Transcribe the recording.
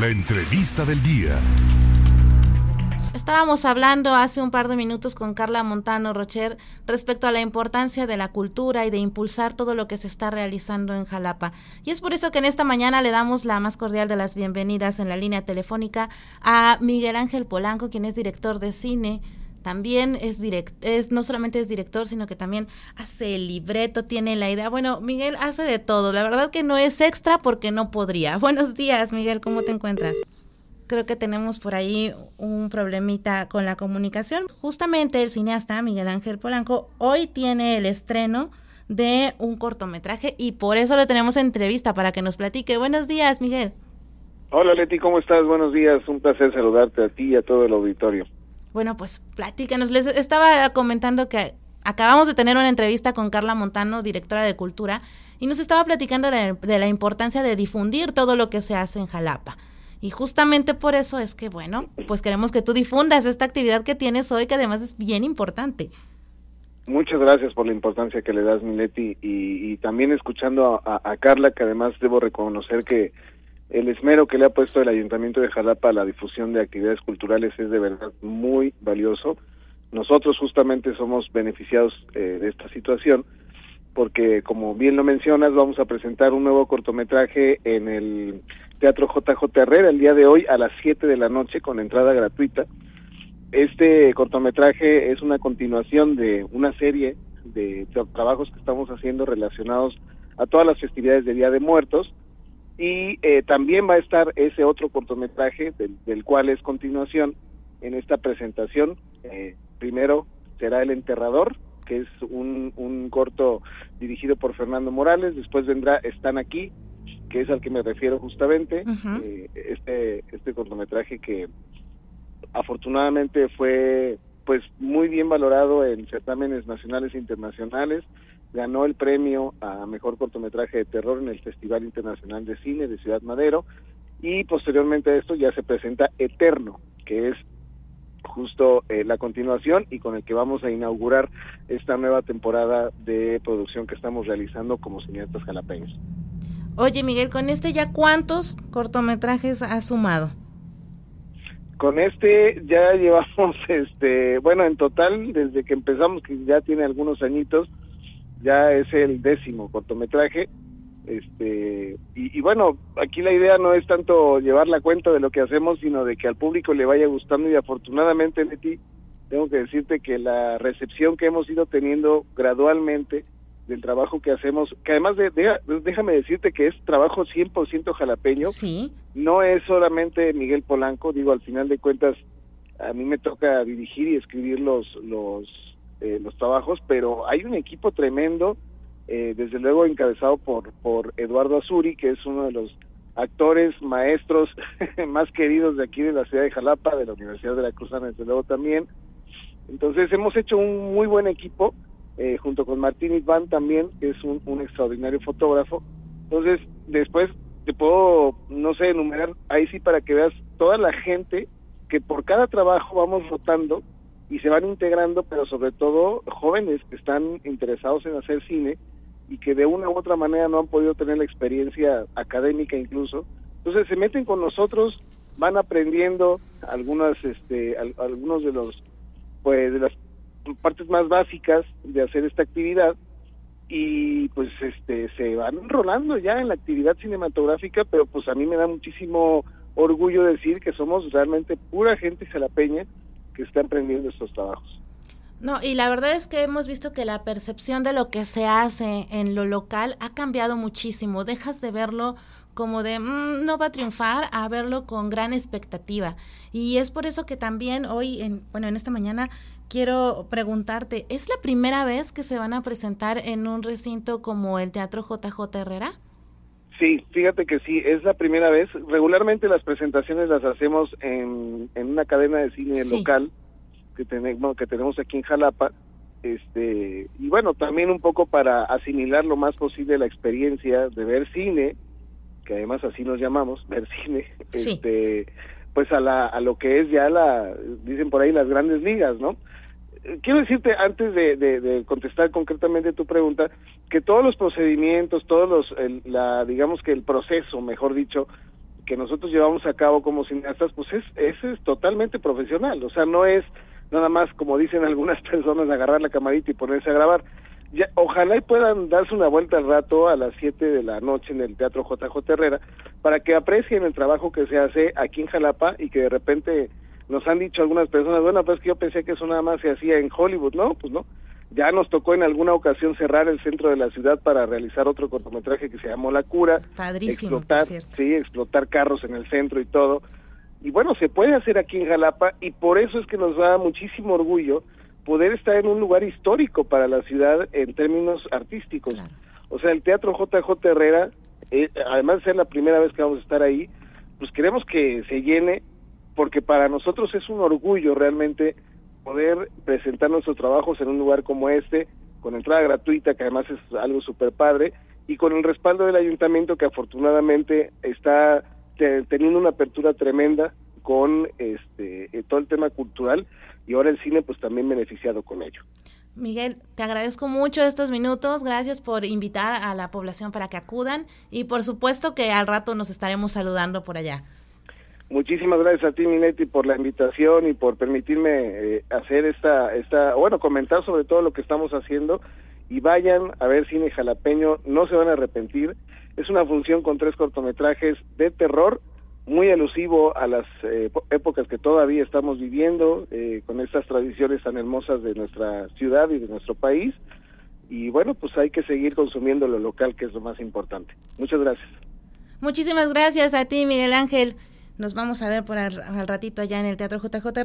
La entrevista del día. Estábamos hablando hace un par de minutos con Carla Montano Rocher respecto a la importancia de la cultura y de impulsar todo lo que se está realizando en Jalapa. Y es por eso que en esta mañana le damos la más cordial de las bienvenidas en la línea telefónica a Miguel Ángel Polanco, quien es director de cine también es, direct, es no solamente es director, sino que también hace el libreto, tiene la idea. Bueno, Miguel hace de todo. La verdad que no es extra porque no podría. Buenos días, Miguel, ¿cómo te encuentras? Creo que tenemos por ahí un problemita con la comunicación. Justamente el cineasta Miguel Ángel Polanco hoy tiene el estreno de un cortometraje y por eso le tenemos entrevista para que nos platique. Buenos días, Miguel. Hola Leti, ¿cómo estás? Buenos días, un placer saludarte a ti y a todo el auditorio. Bueno, pues platícanos. Les estaba comentando que acabamos de tener una entrevista con Carla Montano, directora de Cultura, y nos estaba platicando de, la importancia de difundir todo lo que se hace en Jalapa. Y justamente por eso es que, bueno, pues queremos que tú difundas esta actividad que tienes hoy, que además es bien importante. Muchas gracias por la importancia que le das, Mileti, y, y también escuchando a, Carla, que además debo reconocer que el esmero que le ha puesto el Ayuntamiento de Jalapa a la difusión de actividades culturales es de verdad muy valioso. Nosotros justamente somos beneficiados eh, de esta situación porque, como bien lo mencionas, vamos a presentar un nuevo cortometraje en el Teatro JJ Herrera el día de hoy a las 7 de la noche con entrada gratuita. Este cortometraje es una continuación de una serie de trabajos que estamos haciendo relacionados a todas las festividades de Día de Muertos y eh, también va a estar ese otro cortometraje del, cual es continuación en esta presentación. Eh, primero será El Enterrador, que es un, un corto dirigido por Fernando Morales, después vendrá Están aquí, que es al que me refiero justamente, eh, este, este cortometraje que afortunadamente fue pues muy bien valorado en certámenes nacionales e internacionales, ganó el premio a mejor cortometraje de terror en el Festival Internacional de Cine de Ciudad Madero y posteriormente a esto ya se presenta Eterno, que es justo eh, la continuación y con el que vamos a inaugurar esta nueva temporada de producción que estamos realizando como cineastas jalapeños. Oye Miguel, con este ya cuántos cortometrajes has sumado? Con este ya llevamos, este, bueno, en total desde que empezamos, que ya tiene algunos añitos, ya es el décimo cortometraje. Este, y, bueno, aquí la idea no es tanto llevar la cuenta de lo que hacemos, sino de que al público le vaya gustando y afortunadamente, Leti, tengo que decirte que la recepción que hemos ido teniendo gradualmente del trabajo que hacemos, que además de, déjame decirte que es trabajo 100% jalapeño, ¿Sí? No es solamente Miguel Polanco, digo, al final de cuentas a mí me toca dirigir y escribir los los eh, los trabajos, pero hay un equipo tremendo, eh, desde luego encabezado por, por Eduardo Azuri, que es uno de los actores, maestros más queridos de aquí de la ciudad de Jalapa, de la Universidad de la Cruzana, desde luego también. Entonces hemos hecho un muy buen equipo, eh, junto con Martín Iván también, que es un, un extraordinario fotógrafo. Entonces, después te puedo, no sé, enumerar ahí sí para que veas toda la gente que por cada trabajo vamos rotando y se van integrando, pero sobre todo jóvenes que están interesados en hacer cine y que de una u otra manera no han podido tener la experiencia académica incluso. Entonces se meten con nosotros, van aprendiendo algunas este algunos de los pues de las partes más básicas de hacer esta actividad y pues este se van enrolando ya en la actividad cinematográfica, pero pues a mí me da muchísimo orgullo decir que somos realmente pura gente jalapeña que está emprendiendo estos trabajos. No, y la verdad es que hemos visto que la percepción de lo que se hace en lo local ha cambiado muchísimo. Dejas de verlo como de mm, no va a triunfar a verlo con gran expectativa. Y es por eso que también hoy, en, bueno, en esta mañana quiero preguntarte, ¿es la primera vez que se van a presentar en un recinto como el Teatro JJ Herrera? Sí, fíjate que sí, es la primera vez. Regularmente las presentaciones las hacemos en, en una cadena de cine local que tenemos, que tenemos aquí en Jalapa. Este, y bueno, también un poco para asimilar lo más posible la experiencia de ver cine, que además así nos llamamos, ver cine, este, pues a, la, a lo que es ya la, dicen por ahí, las grandes ligas, ¿no? Quiero decirte antes de, contestar concretamente tu pregunta que todos los procedimientos, todos los, la, digamos que el proceso, mejor dicho, que nosotros llevamos a cabo como cineastas, pues es, es, es totalmente profesional, o sea, no es nada más como dicen algunas personas agarrar la camarita y ponerse a grabar. Ya, ojalá y puedan darse una vuelta al rato a las 7 de la noche en el Teatro JJ Herrera para que aprecien el trabajo que se hace aquí en Jalapa y que de repente nos han dicho algunas personas, bueno, pues que yo pensé que eso nada más se hacía en Hollywood, no, pues no. Ya nos tocó en alguna ocasión cerrar el centro de la ciudad para realizar otro cortometraje que se llamó La Cura. Padrísimo. Explotar, sí, explotar carros en el centro y todo. Y bueno, se puede hacer aquí en Jalapa y por eso es que nos da muchísimo orgullo poder estar en un lugar histórico para la ciudad en términos artísticos. O sea, el Teatro JJ Herrera, eh, además de ser la primera vez que vamos a estar ahí, pues queremos que se llene porque para nosotros es un orgullo realmente poder presentar nuestros trabajos en un lugar como este, con entrada gratuita, que además es algo súper padre, y con el respaldo del ayuntamiento que afortunadamente está teniendo una apertura tremenda con este eh, todo el tema cultural y ahora el cine pues también beneficiado con ello. Miguel, te agradezco mucho estos minutos, gracias por invitar a la población para que acudan y por supuesto que al rato nos estaremos saludando por allá. Muchísimas gracias a ti, Minetti, por la invitación y por permitirme eh, hacer esta, esta, bueno, comentar sobre todo lo que estamos haciendo y vayan a ver cine jalapeño, no se van a arrepentir. Es una función con tres cortometrajes de terror, muy elusivo a las eh, épocas que todavía estamos viviendo, eh, con estas tradiciones tan hermosas de nuestra ciudad y de nuestro país. Y bueno, pues hay que seguir consumiendo lo local, que es lo más importante. Muchas gracias. Muchísimas gracias a ti, Miguel Ángel. Nos vamos a ver por al, ratito allá en el Teatro JJ